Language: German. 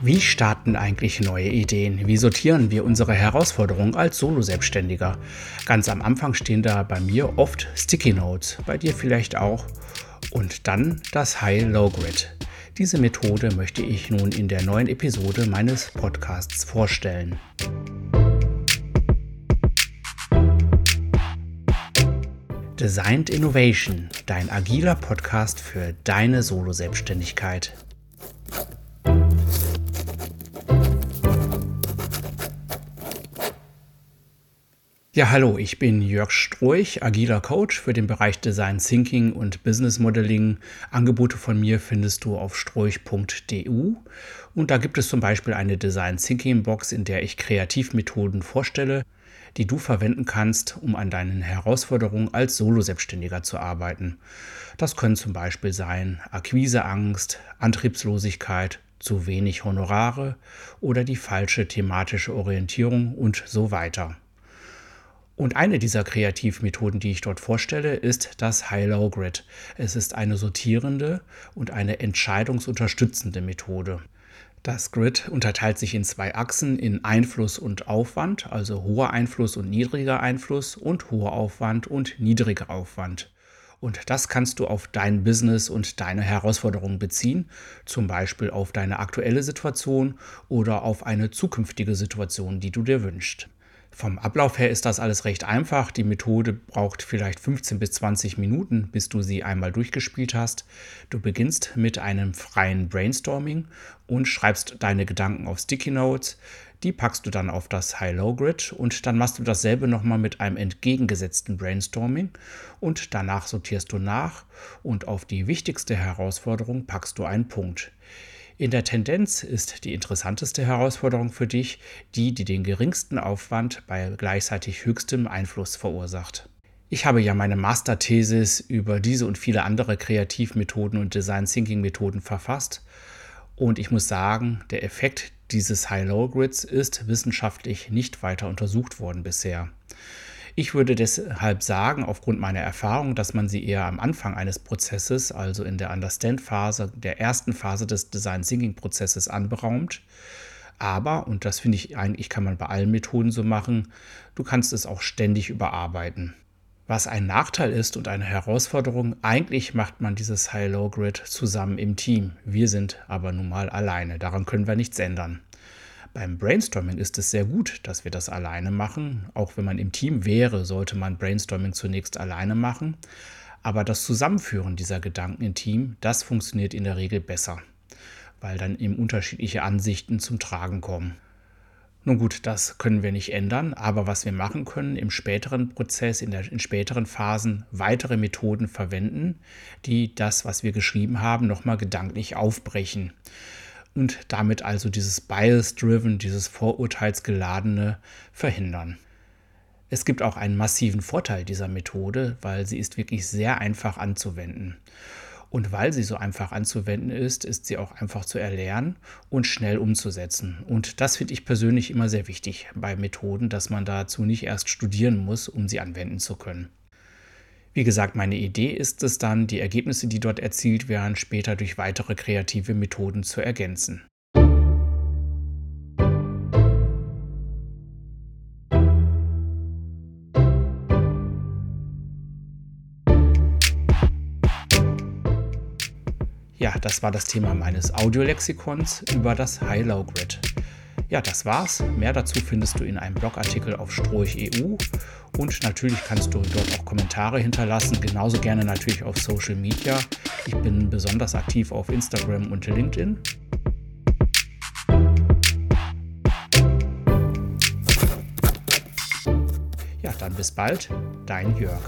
Wie starten eigentlich neue Ideen? Wie sortieren wir unsere Herausforderungen als Solo-Selbstständiger? Ganz am Anfang stehen da bei mir oft Sticky Notes, bei dir vielleicht auch. Und dann das High-Low-Grid. Diese Methode möchte ich nun in der neuen Episode meines Podcasts vorstellen. Designed Innovation, dein agiler Podcast für deine Solo-Selbstständigkeit. Ja, hallo, ich bin Jörg Stroich, agiler Coach für den Bereich Design Thinking und Business Modeling. Angebote von mir findest du auf stroich.du und da gibt es zum Beispiel eine Design Thinking Box, in der ich Kreativmethoden vorstelle, die du verwenden kannst, um an deinen Herausforderungen als Solo-Selbstständiger zu arbeiten. Das können zum Beispiel sein Akquiseangst, Antriebslosigkeit, zu wenig Honorare oder die falsche thematische Orientierung und so weiter. Und eine dieser Kreativmethoden, die ich dort vorstelle, ist das High-Low Grid. Es ist eine sortierende und eine entscheidungsunterstützende Methode. Das Grid unterteilt sich in zwei Achsen in Einfluss und Aufwand, also hoher Einfluss und niedriger Einfluss und hoher Aufwand und niedriger Aufwand. Und das kannst du auf dein Business und deine Herausforderungen beziehen, zum Beispiel auf deine aktuelle Situation oder auf eine zukünftige Situation, die du dir wünschst. Vom Ablauf her ist das alles recht einfach. Die Methode braucht vielleicht 15 bis 20 Minuten, bis du sie einmal durchgespielt hast. Du beginnst mit einem freien Brainstorming und schreibst deine Gedanken auf Sticky Notes. Die packst du dann auf das High-Low-Grid und dann machst du dasselbe nochmal mit einem entgegengesetzten Brainstorming und danach sortierst du nach und auf die wichtigste Herausforderung packst du einen Punkt. In der Tendenz ist die interessanteste Herausforderung für dich die, die den geringsten Aufwand bei gleichzeitig höchstem Einfluss verursacht. Ich habe ja meine Masterthesis über diese und viele andere Kreativmethoden und Design Thinking Methoden verfasst und ich muss sagen, der Effekt dieses High-Low Grids ist wissenschaftlich nicht weiter untersucht worden bisher. Ich würde deshalb sagen, aufgrund meiner Erfahrung, dass man sie eher am Anfang eines Prozesses, also in der Understand-Phase, der ersten Phase des Design-Thinking-Prozesses anberaumt. Aber, und das finde ich eigentlich, kann man bei allen Methoden so machen, du kannst es auch ständig überarbeiten. Was ein Nachteil ist und eine Herausforderung, eigentlich macht man dieses High-Low-Grid zusammen im Team. Wir sind aber nun mal alleine. Daran können wir nichts ändern. Beim Brainstorming ist es sehr gut, dass wir das alleine machen. Auch wenn man im Team wäre, sollte man Brainstorming zunächst alleine machen. Aber das Zusammenführen dieser Gedanken im Team, das funktioniert in der Regel besser, weil dann eben unterschiedliche Ansichten zum Tragen kommen. Nun gut, das können wir nicht ändern, aber was wir machen können im späteren Prozess, in, der, in späteren Phasen, weitere Methoden verwenden, die das, was wir geschrieben haben, nochmal gedanklich aufbrechen und damit also dieses Bias-Driven, dieses Vorurteilsgeladene verhindern. Es gibt auch einen massiven Vorteil dieser Methode, weil sie ist wirklich sehr einfach anzuwenden. Und weil sie so einfach anzuwenden ist, ist sie auch einfach zu erlernen und schnell umzusetzen. Und das finde ich persönlich immer sehr wichtig bei Methoden, dass man dazu nicht erst studieren muss, um sie anwenden zu können. Wie gesagt, meine Idee ist es dann, die Ergebnisse, die dort erzielt werden, später durch weitere kreative Methoden zu ergänzen. Ja, das war das Thema meines Audiolexikons über das High-Low Grid. Ja, das war's. Mehr dazu findest du in einem Blogartikel auf Stroich.eu und natürlich kannst du dort auch Kommentare hinterlassen, genauso gerne natürlich auf Social Media. Ich bin besonders aktiv auf Instagram und LinkedIn. Ja, dann bis bald, dein Jörg.